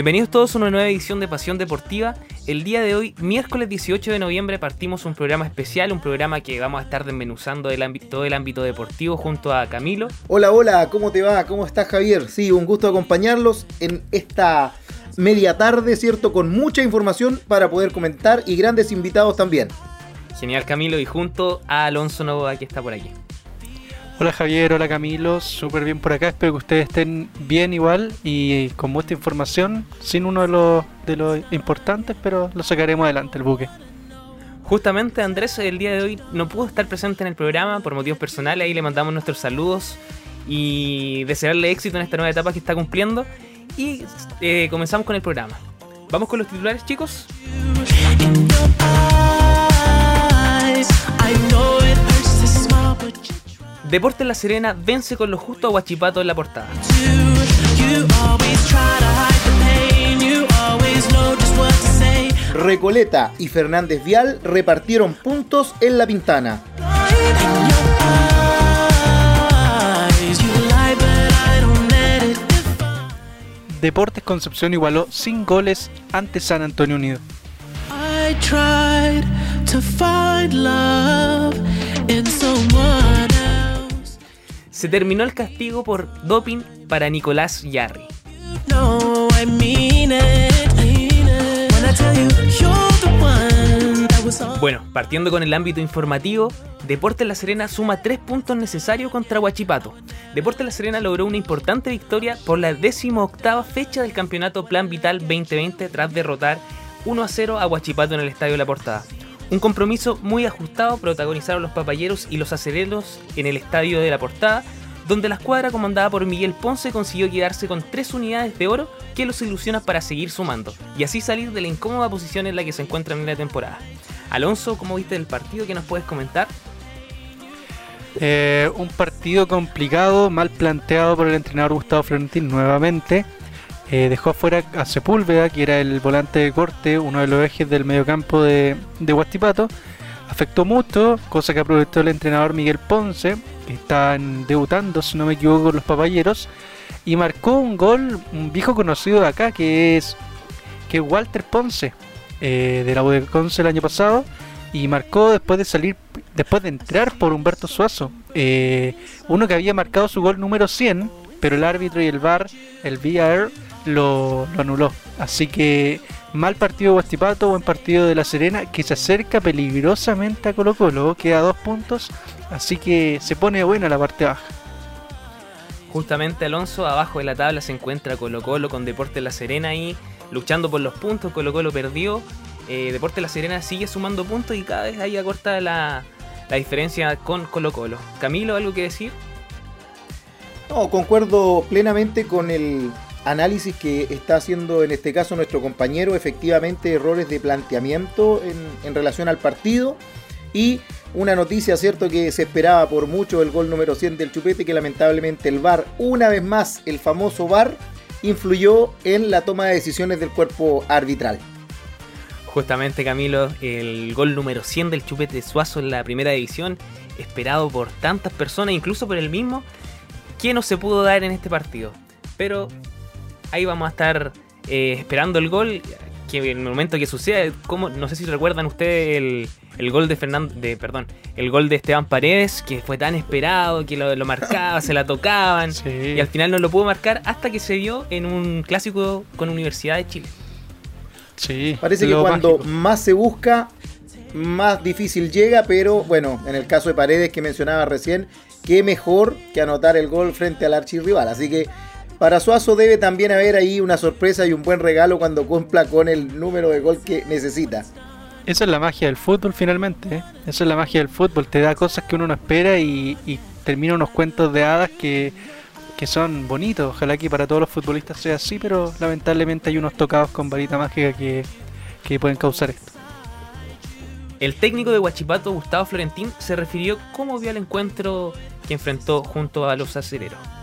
Bienvenidos todos a una nueva edición de Pasión Deportiva. El día de hoy, miércoles 18 de noviembre, partimos un programa especial, un programa que vamos a estar desmenuzando del ámbito, todo el ámbito deportivo junto a Camilo. Hola, hola, ¿cómo te va? ¿Cómo estás Javier? Sí, un gusto acompañarlos en esta media tarde, ¿cierto? Con mucha información para poder comentar y grandes invitados también. Genial Camilo y junto a Alonso Novoa que está por aquí. Hola Javier, hola Camilo, súper bien por acá, espero que ustedes estén bien igual y con mucha información, sin uno de los, de los importantes, pero lo sacaremos adelante el buque. Justamente Andrés el día de hoy no pudo estar presente en el programa por motivos personales, ahí le mandamos nuestros saludos y desearle éxito en esta nueva etapa que está cumpliendo y eh, comenzamos con el programa. ¿Vamos con los titulares chicos? Deportes La Serena vence con lo justo a Huachipato en la portada. Recoleta y Fernández Vial repartieron puntos en la pintana. Deportes Concepción igualó sin goles ante San Antonio Unido. Se terminó el castigo por doping para Nicolás Yarri. Bueno, partiendo con el ámbito informativo, Deportes La Serena suma tres puntos necesarios contra Huachipato. Deportes La Serena logró una importante victoria por la 18 fecha del campeonato Plan Vital 2020 tras derrotar 1 a 0 a Huachipato en el Estadio La Portada. Un compromiso muy ajustado protagonizaron los papayeros y los acereros en el estadio de la portada, donde la escuadra comandada por Miguel Ponce consiguió quedarse con tres unidades de oro que los ilusiona para seguir sumando y así salir de la incómoda posición en la que se encuentran en la temporada. Alonso, ¿cómo viste el partido? ¿Qué nos puedes comentar? Eh, un partido complicado, mal planteado por el entrenador Gustavo Florentín nuevamente. Eh, dejó afuera a Sepúlveda, que era el volante de corte, uno de los ejes del mediocampo de, de Guastipato. Afectó mucho, cosa que aprovechó el entrenador Miguel Ponce, que está debutando, si no me equivoco, con los papayeros. Y marcó un gol, un viejo conocido de acá, que es, que Walter Ponce, eh, de la U el año pasado. Y marcó después de salir, después de entrar por Humberto Suazo. Eh, uno que había marcado su gol número 100, pero el árbitro y el VAR, el VAR, lo, anuló. Así que mal partido de Guastipato, buen partido de La Serena, que se acerca peligrosamente a Colo Colo, queda dos puntos, así que se pone buena la parte baja. Justamente Alonso, abajo de la tabla se encuentra Colo Colo con Deporte La Serena ahí luchando por los puntos, Colo Colo perdió, eh, Deporte La Serena sigue sumando puntos y cada vez ahí acorta la, la diferencia con Colo Colo. Camilo, ¿algo que decir? No, concuerdo plenamente con el, análisis que está haciendo en este caso nuestro compañero, efectivamente errores de planteamiento en, relación al partido y una noticia, cierto, que se esperaba por mucho el gol número 100 del Chupete, que lamentablemente el VAR, una vez más el famoso VAR, influyó en la toma de decisiones del cuerpo arbitral. Justamente Camilo, el gol número 100 del Chupete Suazo en la primera división, esperado por tantas personas, incluso por el mismo, que no se pudo dar en este partido. Pero ahí vamos a estar eh, esperando el gol. Que en el momento que suceda, como, no sé si recuerdan ustedes el, gol de Fernando, de, perdón, el gol de Esteban Paredes, que fue tan esperado, que lo, marcaba, se la tocaban, y al final no lo pudo marcar hasta que se dio en un clásico con Universidad de Chile. Sí, Parece que cuando más se busca, más difícil llega, pero bueno, en el caso de Paredes que mencionaba recién, qué mejor que anotar el gol frente al archirrival. Así que para Suazo debe también haber ahí una sorpresa y un buen regalo cuando cumpla con el número de gol que necesita. Esa es la magia del fútbol finalmente. ¿eh? Esa es la magia del fútbol. Te da cosas que uno no espera y, termina unos cuentos de hadas que, son bonitos. Ojalá que para todos los futbolistas sea así, pero lamentablemente hay unos tocados con varita mágica que, que pueden causar esto. El técnico de Huachipato, Gustavo Florentín, se refirió cómo vio el encuentro que enfrentó junto a los acereros.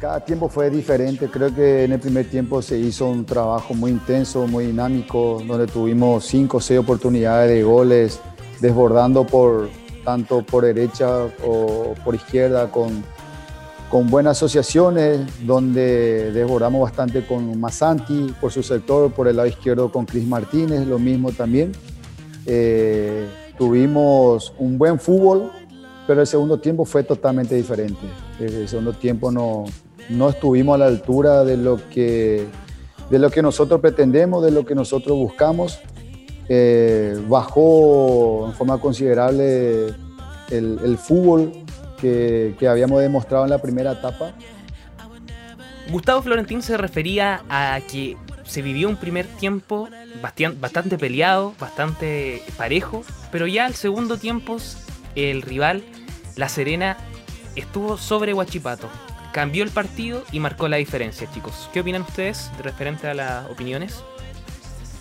Cada tiempo fue diferente, creo que en el primer tiempo se hizo un trabajo muy intenso, muy dinámico, donde tuvimos cinco o seis oportunidades de goles, desbordando por tanto por derecha o por izquierda con, con buenas asociaciones, donde desbordamos bastante con Masanti por su sector, por el lado izquierdo con Cris Martínez, lo mismo también. Eh, tuvimos un buen fútbol, pero el segundo tiempo fue totalmente diferente. El segundo tiempo no, no estuvimos a la altura de lo, que, de lo que nosotros pretendemos, de lo que nosotros buscamos. Eh, bajó en forma considerable el, fútbol que, que, habíamos demostrado en la primera etapa. Gustavo Florentín se refería a que se vivió un primer tiempo bastante peleado, bastante parejo, pero ya al segundo tiempo el rival, La Serena, estuvo sobre Huachipato. Cambió el partido y marcó la diferencia, chicos. ¿Qué opinan ustedes de referente a las opiniones?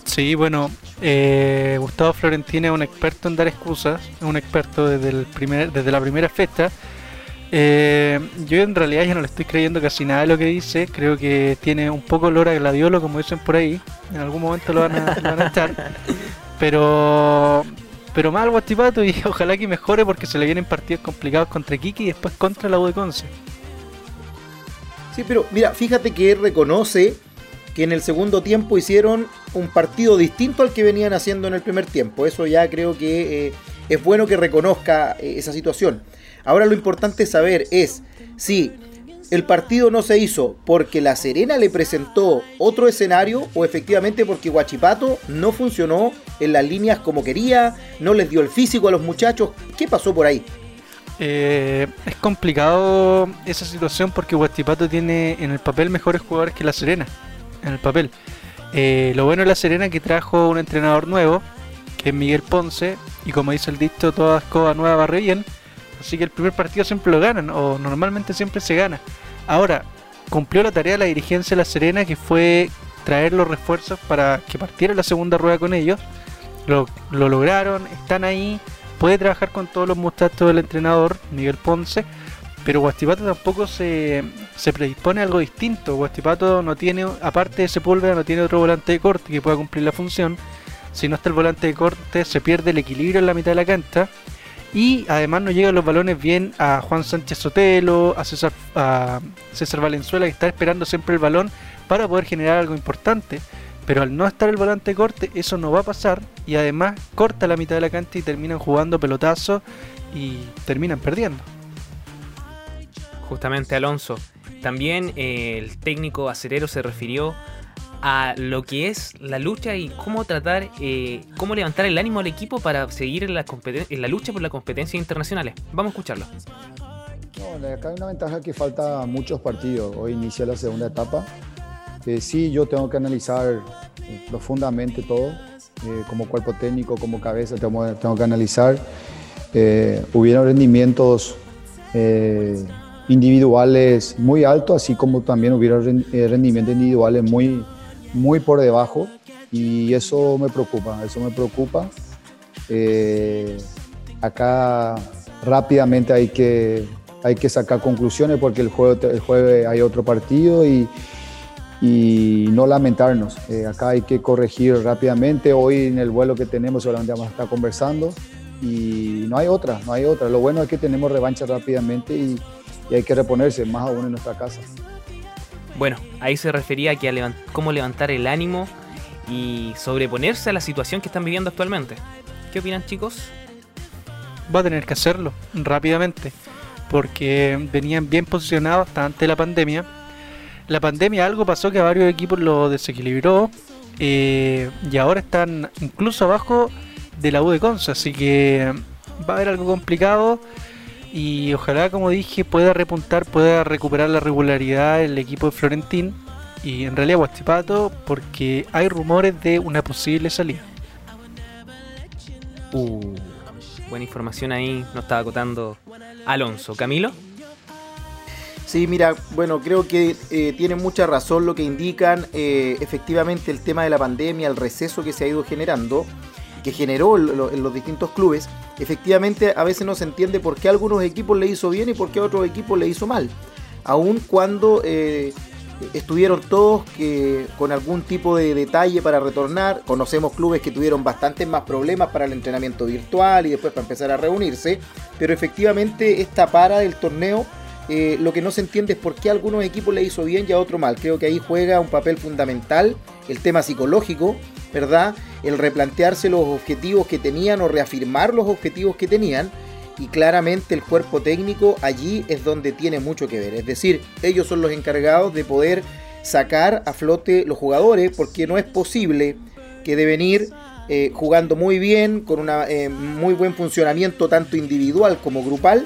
Sí, bueno, eh, Gustavo Florentín es un experto en dar excusas, es un experto desde, la primera fecha. Eh, yo en realidad ya no le estoy creyendo casi nada de lo que dice, creo que tiene un poco olor a gladiolo, como dicen por ahí, en algún momento lo van a, echar, pero, pero mal Guastipato y ojalá que mejore porque se le vienen partidos complicados contra Kiki y después contra la U de Conce. Sí, pero mira, fíjate que reconoce que en el segundo tiempo hicieron un partido distinto al que venían haciendo en el primer tiempo. Eso ya creo que eh, es bueno que reconozca eh, esa situación. Ahora lo importante saber es si el partido no se hizo porque La Serena le presentó otro escenario o efectivamente porque Guachipato no funcionó en las líneas como quería, no les dio el físico a los muchachos. ¿Qué pasó por ahí? Eh, es complicado esa situación porque Guachipato tiene en el papel mejores jugadores que La Serena. En el papel. Eh, lo bueno de La Serena que trajo un entrenador nuevo, que es Miguel Ponce, y como dice el dicho, toda escoba nueva barre bien. Así que el primer partido siempre lo ganan, o normalmente siempre se gana. Ahora, cumplió la tarea la dirigencia de La Serena, que fue traer los refuerzos para que partiera la segunda rueda con ellos. Lo, lo lograron, están ahí. Puede trabajar con todos los muchachos del entrenador, Miguel Ponce. Pero Guastipato tampoco se, se predispone a algo distinto. Guastipato no tiene, aparte de Sepúlveda, no tiene otro volante de corte que pueda cumplir la función. Si no está el volante de corte, se pierde el equilibrio en la mitad de la cancha. Y además no llegan los balones bien a Juan Sánchez Sotelo, a César, a César Valenzuela, que está esperando siempre el balón para poder generar algo importante. Pero al no estar el volante corte, eso no va a pasar. Y además corta la mitad de la cancha y terminan jugando pelotazo y terminan perdiendo. Justamente Alonso. También eh, el técnico acerero se refirió a lo que es la lucha y cómo tratar, eh, cómo levantar el ánimo al equipo para seguir en la, en la lucha por las competencias internacionales. Vamos a escucharlo. No, acá hay una ventaja que falta muchos partidos. Hoy inicia la segunda etapa. Eh, sí, yo tengo que analizar eh, profundamente todo, eh, como cuerpo técnico, como cabeza, tengo, tengo que analizar. Eh, hubieron rendimientos individuales muy altos, así como también hubieron rendimientos individuales muy, muy por debajo y eso me preocupa, eso me preocupa. Eh, acá rápidamente hay que, hay que sacar conclusiones porque el jueves, el jueves hay otro partido y, y no lamentarnos. Eh, acá hay que corregir rápidamente. Hoy en el vuelo que tenemos solamente vamos a estar conversando y no hay otra, no hay otra. Lo bueno es que tenemos revancha rápidamente y, y hay que reponerse, más aún en nuestra casa. Bueno, ahí se refería a que a levant cómo levantar el ánimo y sobreponerse a la situación que están viviendo actualmente. ¿Qué opinan chicos? Va a tener que hacerlo rápidamente, porque venían bien posicionados hasta antes de la pandemia. La pandemia algo pasó que a varios equipos lo desequilibró eh, y ahora están incluso abajo de la U de Conce, así que va a haber algo complicado y ojalá, como dije, pueda repuntar, pueda recuperar la regularidad el equipo de Florentín y en realidad Guastipato porque hay rumores de una posible salida. Uh, buena información ahí, nos estaba acotando Alonso. Camilo. Sí, mira, bueno, creo que eh, tienen mucha razón lo que indican. Eh, efectivamente, el tema de la pandemia, el receso que se ha ido generando, que generó en los distintos clubes, efectivamente a veces no se entiende por qué a algunos equipos le hizo bien y por qué a otros equipos le hizo mal. Aun cuando eh, estuvieron todos que, con algún tipo de detalle para retornar, conocemos clubes que tuvieron bastantes más problemas para el entrenamiento virtual y después para empezar a reunirse, pero efectivamente esta para del torneo eh, lo que no se entiende es por qué a algunos equipos le hizo bien y a otros mal. Creo que ahí juega un papel fundamental el tema psicológico, ¿verdad? El replantearse los objetivos que tenían o reafirmar los objetivos que tenían. Y claramente el cuerpo técnico allí es donde tiene mucho que ver. Es decir, ellos son los encargados de poder sacar a flote los jugadores porque no es posible que deben ir eh, jugando muy bien, con un eh, muy buen funcionamiento tanto individual como grupal,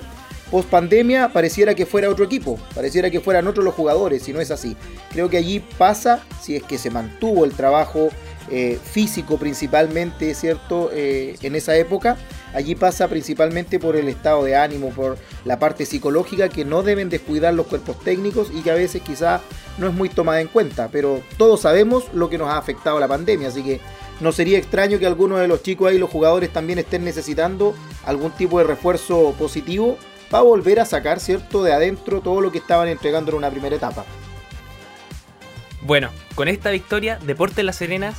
post pandemia pareciera que fuera otro equipo, pareciera que fueran otros los jugadores, y no es así. Creo que allí pasa, si es que se mantuvo el trabajo eh, físico principalmente, ¿cierto? en esa época, allí pasa principalmente por el estado de ánimo, por la parte psicológica que no deben descuidar los cuerpos técnicos y que a veces quizá no es muy tomada en cuenta, pero todos sabemos lo que nos ha afectado la pandemia, así que no sería extraño que algunos de los chicos ahí, los jugadores, también estén necesitando algún tipo de refuerzo positivo para volver a sacar, ¿cierto?, de adentro todo lo que estaban entregando en una primera etapa. Bueno, con esta victoria, Deportes La Serena,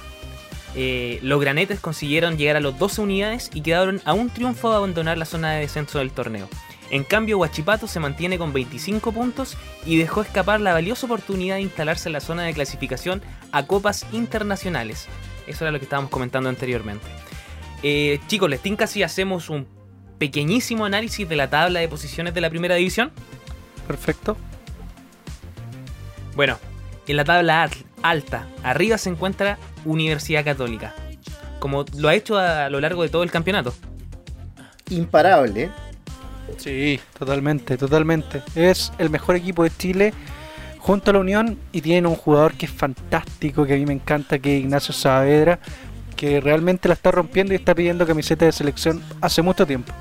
eh, los granetes consiguieron llegar a los 12 unidades y quedaron a un triunfo de abandonar la zona de descenso del torneo. En cambio, Huachipato se mantiene con 25 puntos y dejó escapar la valiosa oportunidad de instalarse en la zona de clasificación a copas internacionales. Eso era lo que estábamos comentando anteriormente. Eh, chicos, ¿les tinca si hacemos un pequeñísimo análisis de la tabla de posiciones de la primera división? Perfecto. Bueno, en la tabla alta, arriba se encuentra Universidad Católica, como lo ha hecho a lo largo de todo el campeonato. Imparable, ¿eh? Sí, totalmente, totalmente. Es el mejor equipo de Chile junto a la Unión y tiene un jugador que es fantástico, que a mí me encanta, que es Ignacio Saavedra, que realmente la está rompiendo y está pidiendo camiseta de selección hace mucho tiempo.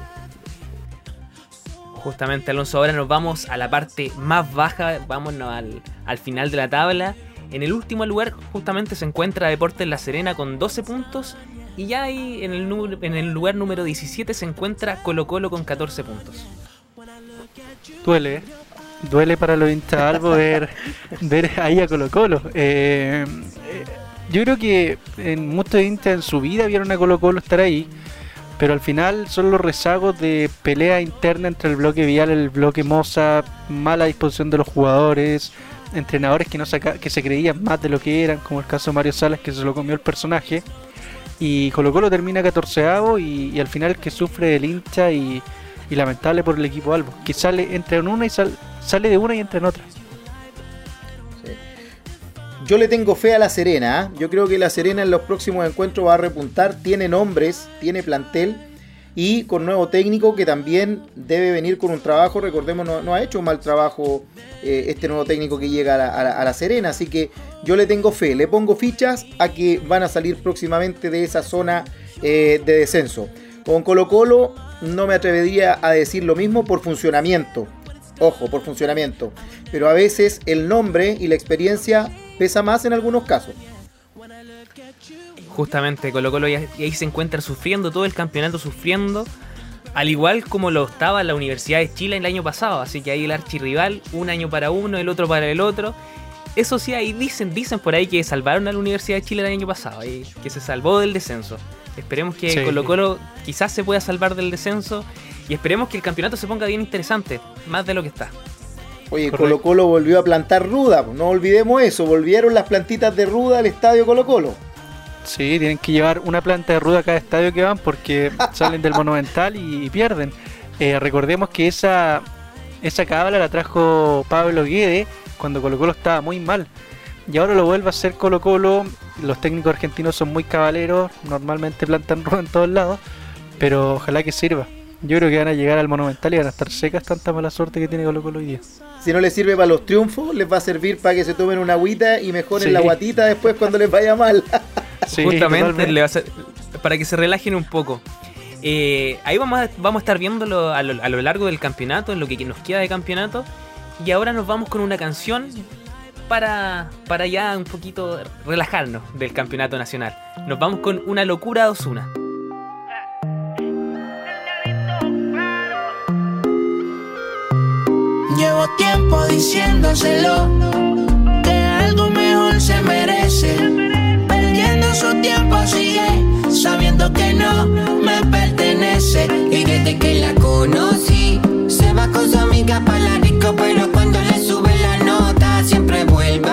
Justamente, Alonso, ahora nos vamos a la parte más baja, vámonos al, al final de la tabla. En el último lugar justamente se encuentra Deportes La Serena con 12 puntos y ya ahí en el, en el lugar número 17 se encuentra Colo Colo con 14 puntos. Duele, duele para los hinchas ver, ver ahí a Colo Colo. Eh, eh, yo creo que en muchos hinchas en su vida vieron a Colo Colo estar ahí, pero al final son los rezagos de pelea interna entre el bloque Vial el bloque Moza, mala disposición de los jugadores, entrenadores que, no que se creían más de lo que eran, como el caso de Mario Salas que se lo comió el personaje. Y Colo Colo termina 14 y, y al final que sufre el hincha y, lamentable por el equipo Albo, que sale entre en una y sale de una y entra en otra. Yo le tengo fe a La Serena, ¿ah? yo creo que La Serena en los próximos encuentros va a repuntar, tiene nombres, tiene plantel y con nuevo técnico que también debe venir con un trabajo, recordemos, no, ha hecho un mal trabajo eh, este nuevo técnico que llega a la, Serena, así que yo le tengo fe, le pongo fichas a que van a salir próximamente de esa zona eh, de descenso. Con Colo Colo no me atrevería a decir lo mismo por funcionamiento, ojo, por funcionamiento, pero a veces el nombre y la experiencia pesa más en algunos casos justamente Colo Colo y ahí se encuentra sufriendo todo el campeonato, sufriendo, al igual como lo estaba la Universidad de Chile el año pasado, así que ahí el archirrival, un año para uno, el otro para el otro. Eso sí, ahí dicen, dicen por ahí que salvaron a la Universidad de Chile el año pasado, y que se salvó del descenso. Esperemos que Colo Colo quizás se pueda salvar del descenso y esperemos que el campeonato se ponga bien interesante, más de lo que está. Oye, Colo Colo volvió a plantar ruda, no olvidemos eso, volvieron las plantitas de ruda al estadio Colo Colo. Sí, tienen que llevar una planta de ruda a cada estadio que van porque salen del Monumental y, pierden. Eh, recordemos que esa, esa cábala la trajo Pablo Guede cuando Colo Colo estaba muy mal. Y ahora lo vuelve a hacer Colo Colo. Los técnicos argentinos son muy cabaleros, normalmente plantan ruda en todos lados, pero ojalá que sirva. Yo creo que van a llegar al Monumental y van a estar secas tanta mala suerte que tiene Colo Colo hoy día. Si no les sirve para los triunfos, les va a servir para que se tomen una agüita y mejoren la guatita después cuando les vaya mal. Justamente le va a para que se relajen un poco. Eh, ahí vamos a, vamos a estar viéndolo a lo, a lo largo del campeonato, en lo que nos queda de campeonato. Y ahora nos vamos con una canción para, para ya un poquito relajarnos del campeonato nacional. Nos vamos con Una locura Osuna. Llevo tiempo diciéndoselo que algo mejor se merece su tiempo sigue sabiendo que no me pertenece. Y desde que la conocí, se va con su amiga para la pero cuando le sube la nota siempre vuelve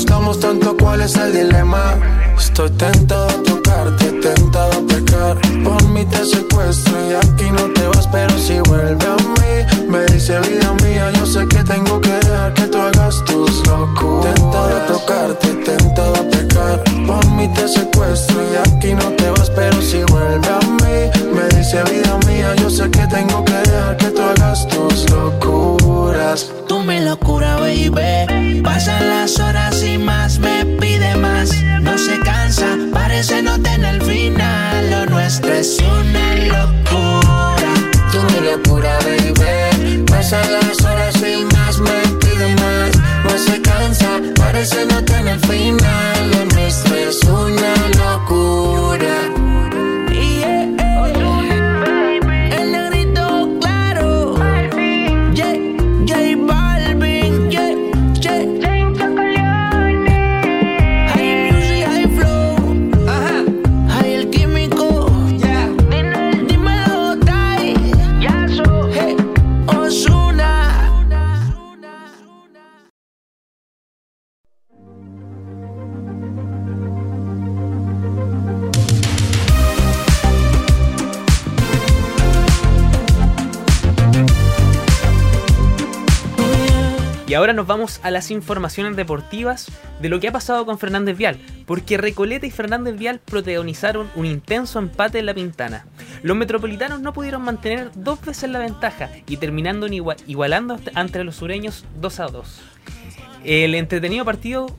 gustamos tanto cuál es el dilema Estoy tentado a tocarte, tentado a pecar. Por mí te secuestro y aquí no te vas Pero si vuelve a mí Me dice vida mía Yo sé que tengo que dejar que tú hagas tus locuras Tentado a tocarte, tentado a pecar. Por mí te secuestro y aquí no te vas Pero si vuelve a mí Me dice vida mía Yo sé que tengo que dejar que tú hagas tus locuras Tú mi locura, baby. Pasan las horas y más me pide más. No se cansa, parece no tener final. Lo nuestro es una locura. Tú mi locura, baby. Pasan las horas y más me pide más. No se cansa, parece no tener final. Lo nuestro es una ahora nos vamos a las informaciones deportivas de lo que ha pasado con Fernández Vial, porque Recoleta y Fernández Vial protagonizaron un intenso empate en la Pintana. Los metropolitanos no pudieron mantener dos veces la ventaja y terminando igualando ante los sureños 2 a 2. El entretenido partido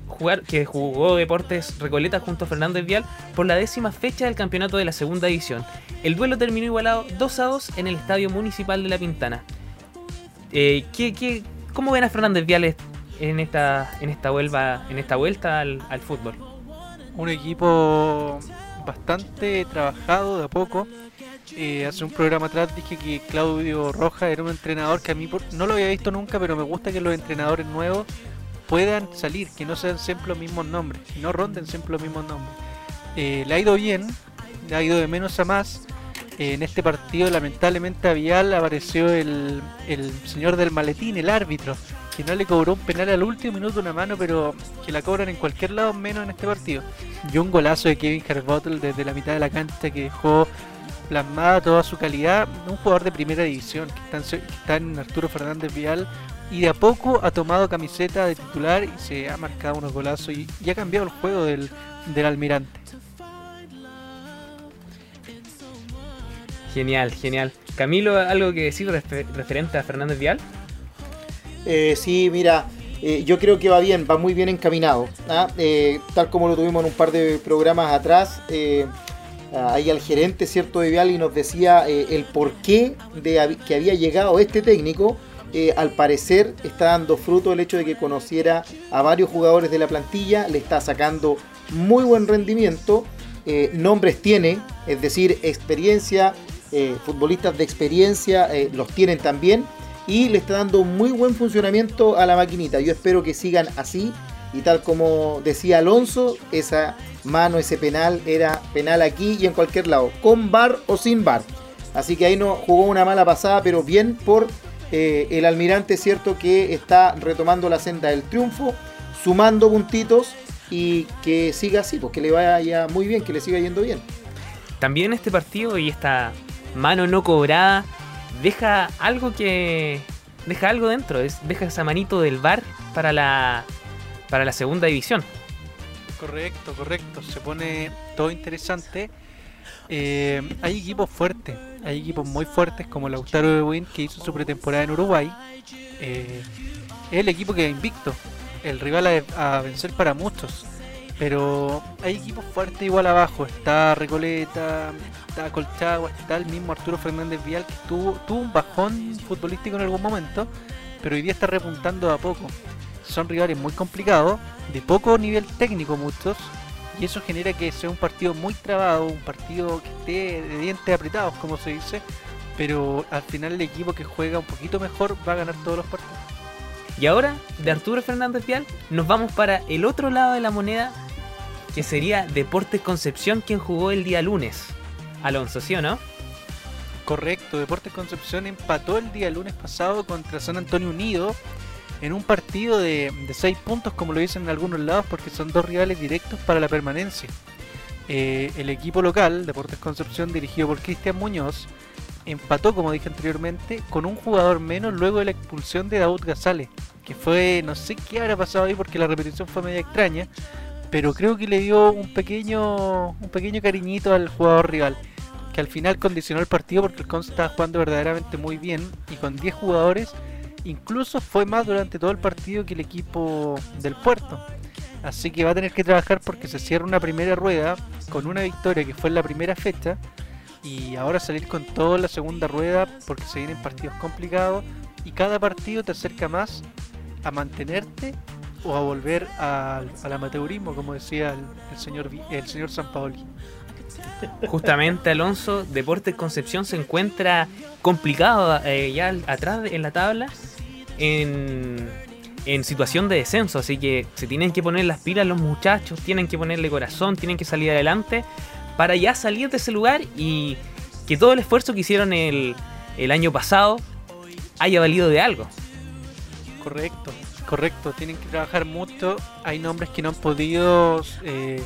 que jugó Deportes Recoleta junto a Fernández Vial por la décima fecha del campeonato de la segunda división. El duelo terminó igualado 2 a 2 en el Estadio Municipal de La Pintana. Eh, ¿qué, qué, ¿Cómo ven a Fernández Viales en esta, en esta, vuelva, en esta vuelta al, fútbol? un equipo bastante trabajado de a poco. Eh, hace un programa atrás dije que Claudio Roja era un entrenador que a mí por- no lo había visto nunca, pero me gusta que los entrenadores nuevos puedan salir, que no sean siempre los mismos nombres, que no ronden siempre los mismos nombres. Eh, le ha ido bien, le ha ido de menos a más. En este partido, lamentablemente, a Vial apareció el, el señor del maletín, el árbitro, que no le cobró un penal al último minuto una mano, pero que la cobran en cualquier lado menos en este partido. Y un golazo de Kevin Harbottle desde la mitad de la cancha que dejó plasmada toda su calidad. Un jugador de primera división que está en, que está en Arturo Fernández Vial y de a poco ha tomado camiseta de titular y se ha marcado unos golazos y, y ha cambiado el juego del, del almirante. Genial, genial. Camilo, ¿algo que decir refer- referente a Fernández Vial? Eh, sí, mira, eh, yo creo que va bien, va muy bien encaminado. ¿ah? Eh, tal como lo tuvimos en un par de programas atrás, eh, ahí al gerente cierto de Vial y nos decía el porqué de que había llegado este técnico. Al parecer está dando fruto el hecho de que conociera a varios jugadores de la plantilla, le está sacando muy buen rendimiento, nombres tiene, es decir, experiencia, eh, futbolistas de experiencia eh, los tienen también y le está dando muy buen funcionamiento a la maquinita. Yo espero que sigan así y tal como decía Alonso, esa mano, ese penal era penal aquí y en cualquier lado, con bar o sin bar. Así que ahí no jugó una mala pasada, pero bien por eh, el almirante, cierto que está retomando la senda del triunfo, sumando puntitos y que siga así, pues que le vaya muy bien, que le siga yendo bien. También este partido y esta mano no cobrada deja algo que deja algo dentro, es, deja esa manito del bar para la para la segunda división. Correcto, correcto. Se pone todo interesante. Eh, hay equipos fuertes, hay equipos muy fuertes como Lautaro de Win que hizo su pretemporada en Uruguay. Eh, es el equipo que invicto, el rival a vencer para muchos. Pero hay equipos fuertes igual abajo. Está Recoleta, está Colchagua, está el mismo Arturo Fernández Vial que tuvo, tuvo un bajón futbolístico en algún momento, pero hoy día está repuntando a poco. Son rivales muy complicados, de poco nivel técnico muchos, y eso genera que sea un partido muy trabado, un partido que esté de dientes apretados, como se dice, pero al final el equipo que juega un poquito mejor va a ganar todos los partidos. Y ahora, de Arturo Fernández Vial, nos vamos para el otro lado de la moneda, que sería Deportes Concepción, quien jugó el día lunes. Alonso, ¿sí o no? Correcto, Deportes Concepción empató el día lunes pasado contra San Antonio Unido en un partido de 6 puntos, como lo dicen en algunos lados, porque son dos rivales directos para la permanencia. Eh, el equipo local, Deportes Concepción, dirigido por Cristian Muñoz, empató, como dije anteriormente, con un jugador menos luego de la expulsión de Daud Gazale, que fue, no sé qué habrá pasado ahí porque la repetición fue media extraña, pero creo que le dio un pequeño, un pequeño cariñito al jugador rival que al final condicionó el partido porque el Conce estaba jugando verdaderamente muy bien y con 10 jugadores incluso fue más durante todo el partido que el equipo del puerto. Así que va a tener que trabajar porque se cierra una primera rueda con una victoria que fue en la primera fecha y ahora salir con todo la segunda rueda porque se vienen partidos complicados y cada partido te acerca más a mantenerte o a volver al, al amateurismo como decía el, el señor el señor Sampaoli. Justamente, Alonso, Deportes Concepción se encuentra complicado eh, ya atrás en la tabla en, en situación de descenso, así que se tienen que poner las pilas los muchachos, tienen que ponerle corazón, tienen que salir adelante para ya salir de ese lugar y que todo el esfuerzo que hicieron el, el año pasado haya valido de algo. Correcto, correcto. Tienen que trabajar mucho. Hay nombres que no han podido, eh,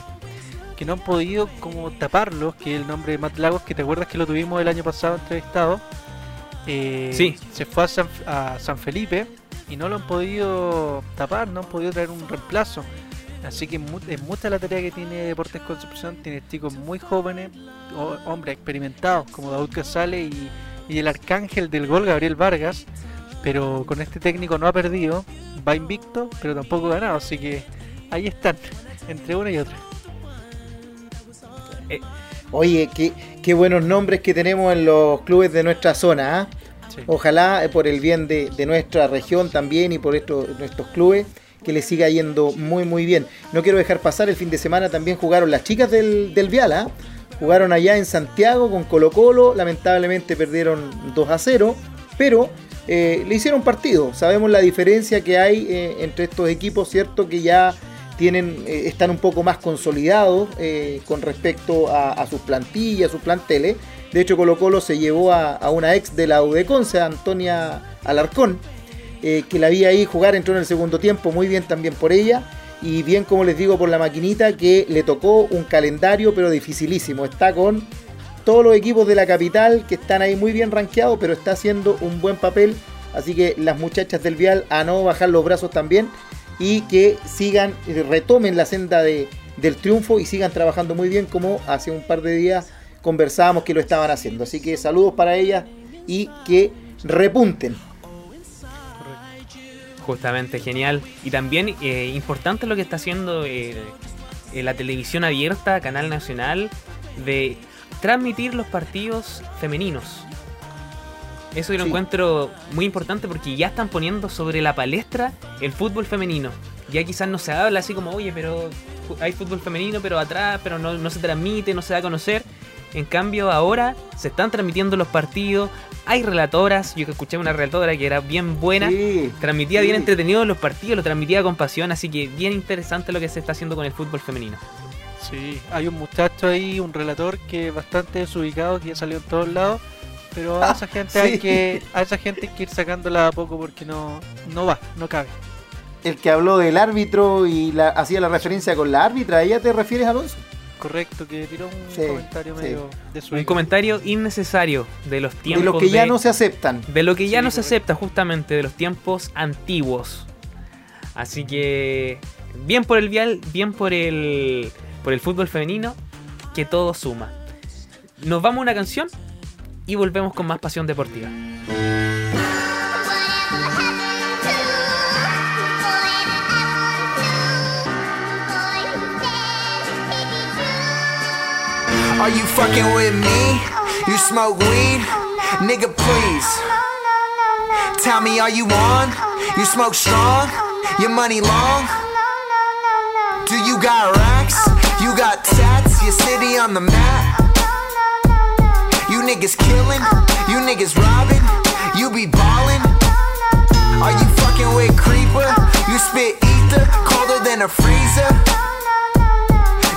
que no han podido como taparlos. Que el nombre de Matt Lagos, que te acuerdas que lo tuvimos el año pasado entrevistado. eh, Sí. Se fue a San, a San Felipe y no lo han podido tapar, no han podido traer un reemplazo. Así que es mucha la tarea que tiene Deportes Concepción. Tiene chicos muy jóvenes, hombres experimentados como Daud Casale y, y el arcángel del gol, Gabriel Vargas pero con este técnico no ha perdido, va invicto, pero tampoco ha ganado, así que ahí están, entre una y otra. Oye, qué, qué buenos nombres que tenemos en los clubes de nuestra zona. ¿ah? Sí. Ojalá eh, por el bien de, de nuestra región también y por estos, nuestros clubes que les siga yendo muy muy bien. No quiero dejar pasar, el fin de semana también jugaron las chicas del, del Vial, ¿ah? jugaron allá en Santiago con Colo Colo, lamentablemente perdieron 2 a 0, pero eh, le hicieron partido. Sabemos la diferencia que hay eh, entre estos equipos, ¿cierto? Que ya tienen, eh, están un poco más consolidados con respecto a, sus plantillas, a sus planteles. De hecho, Colo Colo se llevó a, una ex de la UDECONCE, Antonia Alarcón, que la vi ahí jugar, entró en el segundo tiempo, muy bien también por ella. Y bien, como les digo, por la maquinita que le tocó un calendario, pero dificilísimo. Está con todos los equipos de la capital que están ahí muy bien rankeados, pero está haciendo un buen papel. Así que las muchachas del Vial a no bajar los brazos también y que sigan, eh, retomen la senda de, del triunfo y sigan trabajando muy bien como hace un par de días conversábamos que lo estaban haciendo. Así que saludos para ellas y que repunten. Justamente, genial. Y también eh, importante lo que está haciendo eh, la televisión abierta, Canal Nacional, de transmitir los partidos femeninos. Eso yo lo Sí. encuentro muy importante porque ya están poniendo sobre la palestra el fútbol femenino. Ya quizás no se habla así como, oye, pero hay fútbol femenino, pero atrás, pero no, no se transmite, no se da a conocer. En cambio, ahora se están transmitiendo los partidos. Hay relatoras. Yo que escuché una relatora que era bien buena. Sí, Transmitía sí. bien entretenido los partidos, lo transmitía con pasión, así que bien interesante lo que se está haciendo con el fútbol femenino. Sí, hay un muchacho ahí, un relator que es bastante desubicado, que ya salió en todos lados, pero a Ah, esa gente sí. hay que a esa gente hay que ir sacándola a poco porque no no va, no cabe. El que habló del árbitro y la, hacía la referencia con la árbitra, ¿a ella te refieres, Alonso? Correcto, que tiró un Sí, comentario sí. medio Un desubicado. comentario innecesario de los De tiempos los que ya de- no se aceptan. de lo que ya Sí, no se acepta justamente de los tiempos antiguos. Así que bien por el vial, bien por el por el fútbol femenino, que todo suma. Nos vamos a una canción y volvemos con más pasión deportiva. Are you fucking with me? You smoke weed? Nigga, please. Tell me, are you on? You smoke strong? Your money long? Do you got racks? You got tats? Your city on the map? You niggas killing? You niggas robbing? You be ballin'? Are you fucking with Creeper? You spit ether colder than a freezer?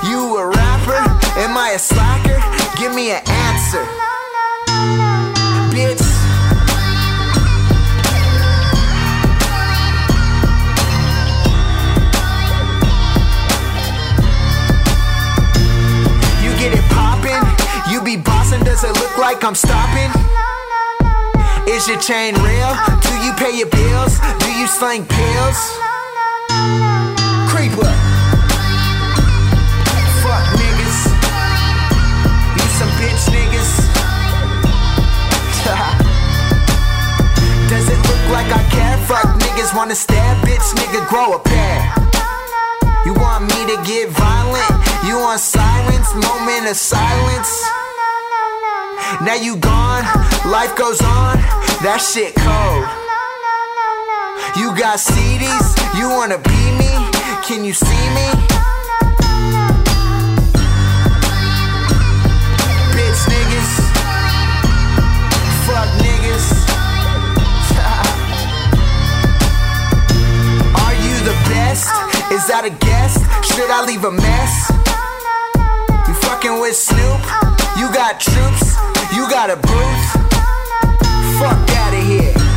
You a rapper? Am I a slacker? Give me an answer. Bitch. Be bossin'? Does it look like I'm stopping? Is your chain real? Do you pay your bills? Do you sling pills? Creeper. Fuck niggas. You some bitch niggas. Does it look like I care? Fuck niggas wanna stare, bitch nigga grow a pair. You want me to get violent? You want silence? Moment of silence. Now you gone, life goes on. That shit cold. You got CDs, you wanna be me? Can you see me? Bitch niggas. Fuck niggas. Are you the best? Is that a guess? Should I leave a mess? You fucking with Snoop? You got troops? You got a booth? Fuck out of here.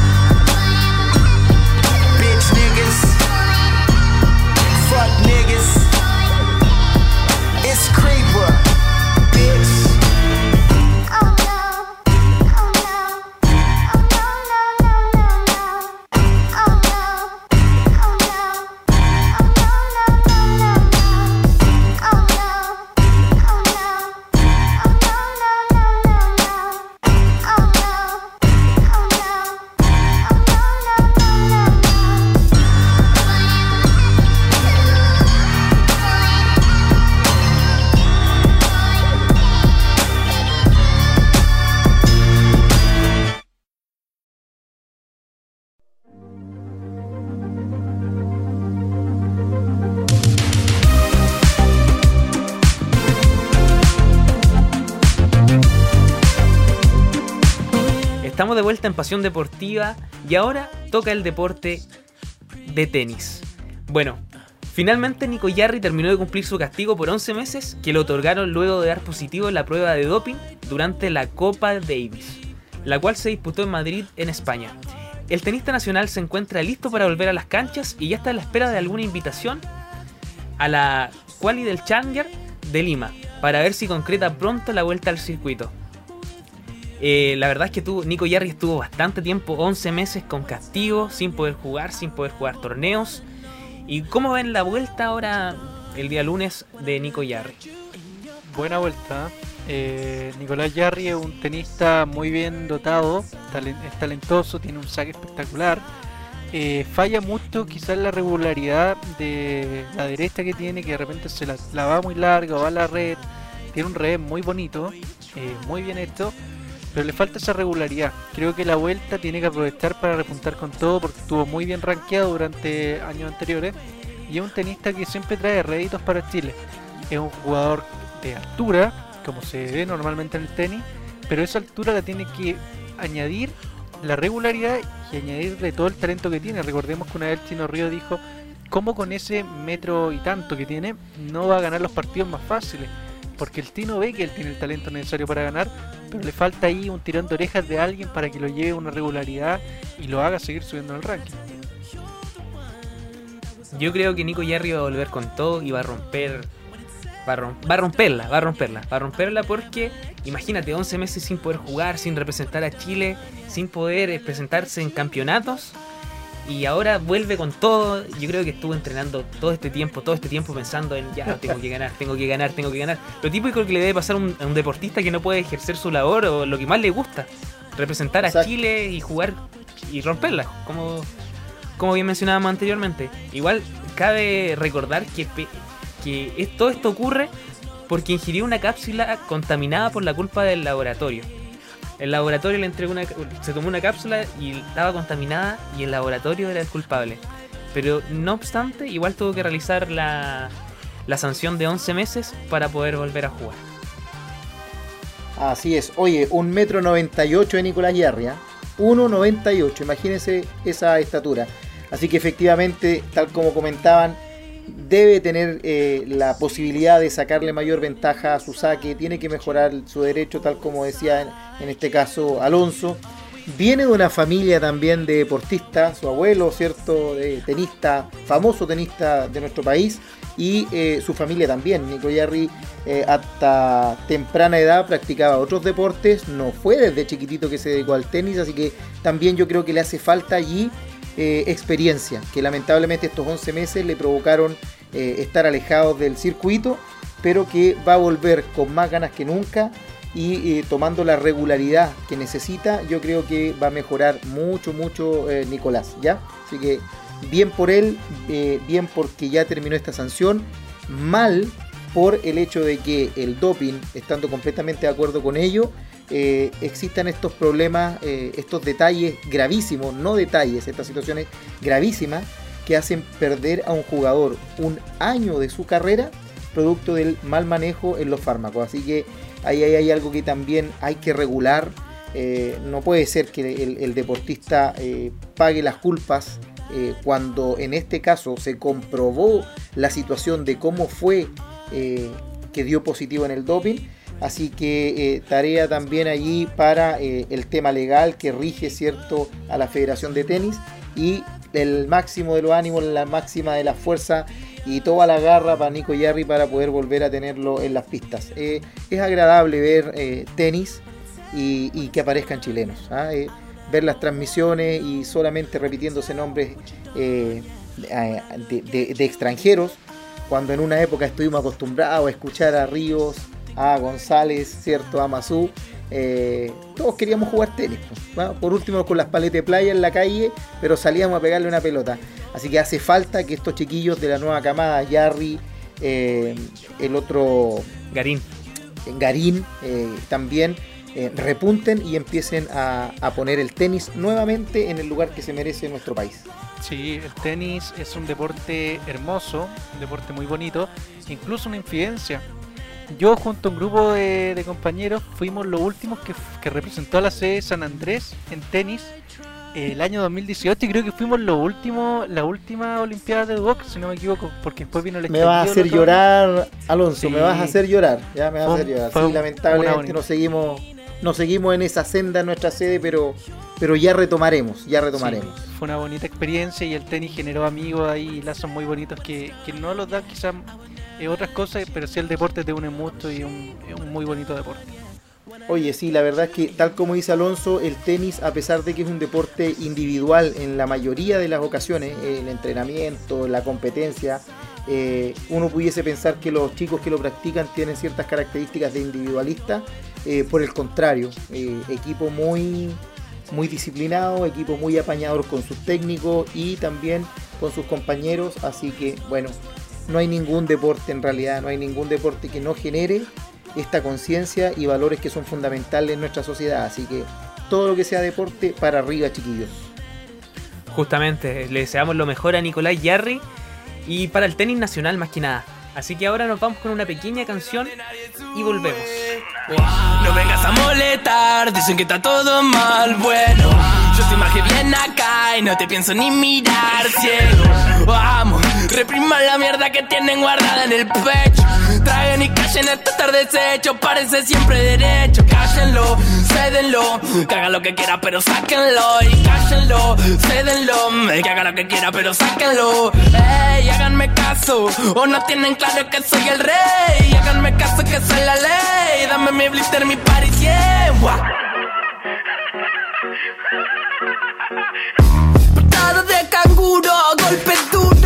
Vuelta en Pasión Deportiva y ahora toca el deporte de tenis. Bueno, finalmente Nico Yarri terminó de cumplir su castigo por 11 meses que le otorgaron luego de dar positivo en la prueba de doping durante la Copa Davis, la cual se disputó en Madrid, en España. El tenista nacional se encuentra listo para volver a las canchas y ya está a la espera de alguna invitación a la quali del Challenger de Lima para ver si concreta pronto la vuelta al circuito. Eh, la verdad es que tuvo, Nico Yarri estuvo bastante tiempo, 11 meses con castigo, sin poder jugar, sin poder jugar torneos. ¿Y cómo ven la vuelta ahora, el día lunes, de Nico Yarri? Buena vuelta. ¿eh? Nicolás Yarri es un tenista muy bien dotado, es talentoso, tiene un saque espectacular. Eh, falla mucho quizás la regularidad de la derecha que tiene, que de repente se la, va muy larga va a la red. Tiene un revés muy bonito, muy bien hecho, pero le falta esa regularidad. Creo que la vuelta tiene que aprovechar para repuntar con todo porque estuvo muy bien rankeado durante años anteriores y es un tenista que siempre trae réditos para Chile. Es un jugador de altura, como se ve normalmente en el tenis, pero esa altura la tiene que añadir la regularidad y añadirle todo el talento que tiene. Recordemos que una vez Chino Río dijo cómo con ese metro y tanto que tiene no va a ganar los partidos más fáciles. Porque el Tino ve que él tiene el talento necesario para ganar, pero le falta ahí un tirón de orejas de alguien para que lo lleve a una regularidad y lo haga seguir subiendo en el ranking. Yo creo que Nico Yarri va a volver con todo y va a romper. Va a, romperla, va a romperla, va a romperla porque imagínate 11 meses sin poder jugar, sin representar a Chile, sin poder presentarse en campeonatos y ahora vuelve con todo. Yo creo que estuvo entrenando todo este tiempo, todo este tiempo pensando en ya tengo que ganar, tengo que ganar, tengo que ganar. Lo típico que le debe pasar a un, a un deportista que no puede ejercer su labor o lo que más le gusta, representar a. Chile y jugar y romperla, como como bien mencionábamos anteriormente. Igual cabe recordar que, que todo esto ocurre porque ingirió una cápsula contaminada por la culpa del laboratorio. El laboratorio le entregó una, se tomó una cápsula y estaba contaminada y el laboratorio era el culpable. Pero no obstante, igual tuvo que realizar la, la sanción de 11 meses para poder volver a jugar. Así es. Oye, un metro 98 de Nicolás Yarri. ¿ah? 1,98. Imagínense esa estatura. Así que efectivamente, tal como comentaban, debe tener eh, la posibilidad de sacarle mayor ventaja a su saque. Tiene que mejorar su derecho, tal como decía en, este caso Alonso. Viene de una familia también de deportistas, su abuelo, ¿cierto? De tenista, famoso tenista de nuestro país, y eh, su familia también. Nico Yarri eh, hasta temprana edad practicaba otros deportes, no fue desde chiquitito que se dedicó al tenis, así que también yo creo que le hace falta allí eh, experiencia, que lamentablemente estos 11 meses le provocaron eh, estar alejados del circuito, pero que va a volver con más ganas que nunca y eh, tomando la regularidad que necesita, yo creo que va a mejorar mucho, mucho Nicolás, ¿ya? Así que bien por él, bien porque ya terminó esta sanción, mal por el hecho de que el doping, estando completamente de acuerdo con ello, eh, existan estos problemas, eh, estos detalles gravísimos, no detalles, estas situaciones gravísimas que hacen perder a un jugador un año de su carrera producto del mal manejo en los fármacos. Así que ahí hay, algo que también hay que regular. Eh, no puede ser que el, deportista eh, pague las culpas cuando en este caso se comprobó la situación de cómo fue que dio positivo en el doping. Así que eh, tarea también allí para eh, el tema legal que rige cierto a la Federación de Tenis y el máximo de los ánimos, la máxima de la fuerza y toda la garra para Nico Yarri para poder volver a tenerlo en las pistas. Eh, es agradable ver tenis y, que aparezcan chilenos. ¿ah? Ver las transmisiones y solamente repitiéndose nombres de extranjeros, cuando en una época estuvimos acostumbrados a escuchar a Ríos, a González, cierto, a Mazú. eh, todos queríamos jugar tenis. Por último con las paletas de playa en la calle, pero salíamos a pegarle una pelota. Así que hace falta que estos chiquillos de la nueva camada, Yarri, eh, el otro Garín. Garín, eh, también repunten y empiecen a, a poner el tenis nuevamente en el lugar que se merece en nuestro país. Sí, el tenis es un deporte hermoso, un deporte muy bonito, incluso una influencia. Yo junto a un grupo de, de compañeros fuimos los últimos que, que representó a la sede de San Andrés en tenis el año 2018 y creo que fuimos los últimos, la última Olimpiada de box, si no me equivoco, porque después vino el Me vas a hacer llorar, Alonso, Sí. me vas a hacer llorar, ya me vas a Fue hacer un- llorar. Sí, lamentablemente nos seguimos, nos seguimos en esa senda en nuestra sede, pero, pero ya retomaremos, ya retomaremos. Sí, fue una bonita experiencia y el tenis generó amigos ahí, lazos muy bonitos que, que no los dan quizás eh, otras cosas, pero sí el deporte te une mucho y un- es un muy bonito deporte. Oye, sí, la verdad es que tal como dice Alonso, el tenis, a pesar de que es un deporte individual en la mayoría de las ocasiones, el entrenamiento, la competencia, eh, uno pudiese pensar que los chicos que lo practican tienen ciertas características de individualista, eh, por el contrario, eh, equipo muy, muy disciplinado, equipo muy apañador con sus técnicos y también con sus compañeros, así que bueno, no hay ningún deporte en realidad, no hay ningún deporte que no genere esta conciencia y valores que son fundamentales en nuestra sociedad, así que todo lo que sea deporte para arriba, chiquillos. Justamente, le deseamos lo mejor a Nicolás Yarri y para el tenis nacional más que nada. Así que ahora nos vamos con una pequeña canción y volvemos. No vengas a molestar, dicen que está todo mal, bueno. Yo estoy más que bien acá y no te pienso ni mirar, ciego. Vamos, repriman la mierda que tienen guardada en el pecho. Traigan y callen esta tarde desecho, parece siempre derecho. Cállenlo, cédenlo, que haga lo que quiera, pero sáquenlo. Y cállenlo, cédenlo, que haga lo que quiera, pero sáquenlo. Ey, háganme caso, o no tienen claro que soy el rey. Háganme caso que soy la ley. Dame mi blister, mi party, yeah. Patada de canguro, golpe duro.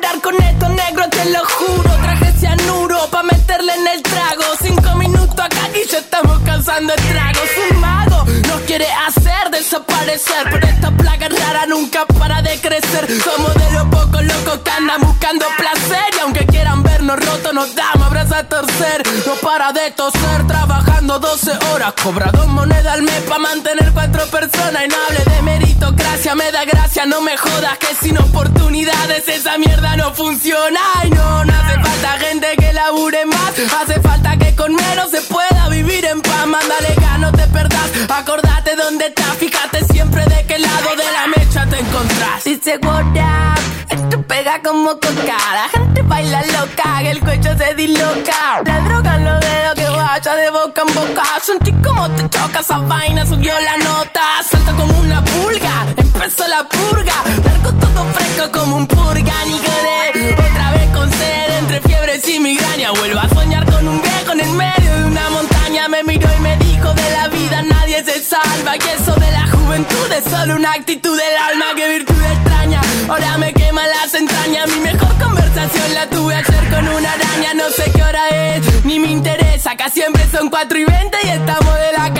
Parar con esto, negro, te lo juro. Traje cianuro pa' meterle en el trago. Cinco minutos acá y ya estamos causando estragos. Un mago nos quiere hacer desaparecer. Pero esta plaga rara nunca para de crecer. Somos de los pocos locos que andan buscando placer. Y aunque quieran vernos rotos, nos damos abrazos a torcer. No para de toser, trabajando 12 horas. Cobra dos monedas al mes pa' mantener cuatro personas. Y no hable de me da gracia, no me jodas. Que sin oportunidades esa mierda no funciona. Ay, no, no hace falta gente que labure más. Hace falta que con menos se pueda vivir en paz. Mándale no te perdás. Acordate dónde estás, fíjate siempre de qué lado de la mecha te encontrás. Dice what up, esto pega como coca. La gente baila loca, que el cuello se disloca. La droga en los dedos que vaya de boca en boca. Sentí como te choca esa vaina, subió la nota. Empezó la purga. Largo todo fresco como un purga, ni quedé. Otra vez con sed, entre fiebres y migraña. Vuelvo a soñar con un viejo en el medio de una montaña. Me miró y me dijo de la vida nadie se salva. Y eso de la juventud es solo una actitud del alma. Que virtud extraña, ahora me quema las entrañas. Mi mejor conversación la tuve ayer con una araña. No sé qué hora es, ni me interesa. Acá siempre son 4 y 20 y estamos de la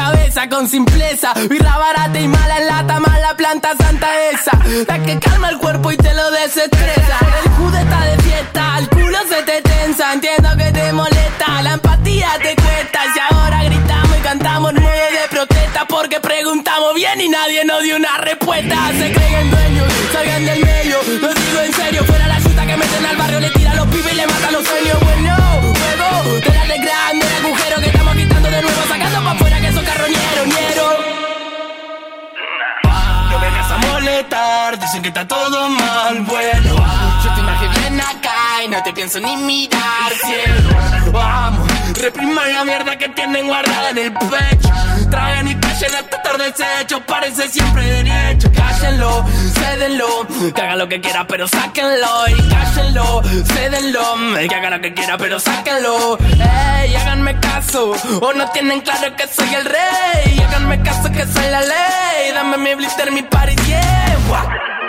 con simpleza. Birra barata y mala lata, mala planta santa esa. La que calma el cuerpo y te lo desestresa. El jude está de fiesta, el culo se te tensa. Entiendo que te molesta, la empatía te cuesta. Y ahora gritamos y cantamos nueve de protesta porque preguntamos bien y nadie nos dio una respuesta. Se creen dueños, salgan del medio. Lo digo en serio, fuera la chuta que meten al barrio, le tiran los pibes y le matan los sueños. Dicen que está todo mal, bueno Yo te imagino bien acá y no te pienso ni mirar, cielo. Vamos, repriman la mierda que tienen guardada en el pecho. Traen y callen hasta tarde desecho, parece siempre derecho. Cállenlo, cédenlo, que haga lo que quiera pero sáquenlo. Y cállenlo, cédenlo, que haga lo que quiera pero sáquenlo. Ey, háganme caso, o no tienen claro que soy el rey. Háganme caso que soy la ley, dame mi blister, mi party, yeah.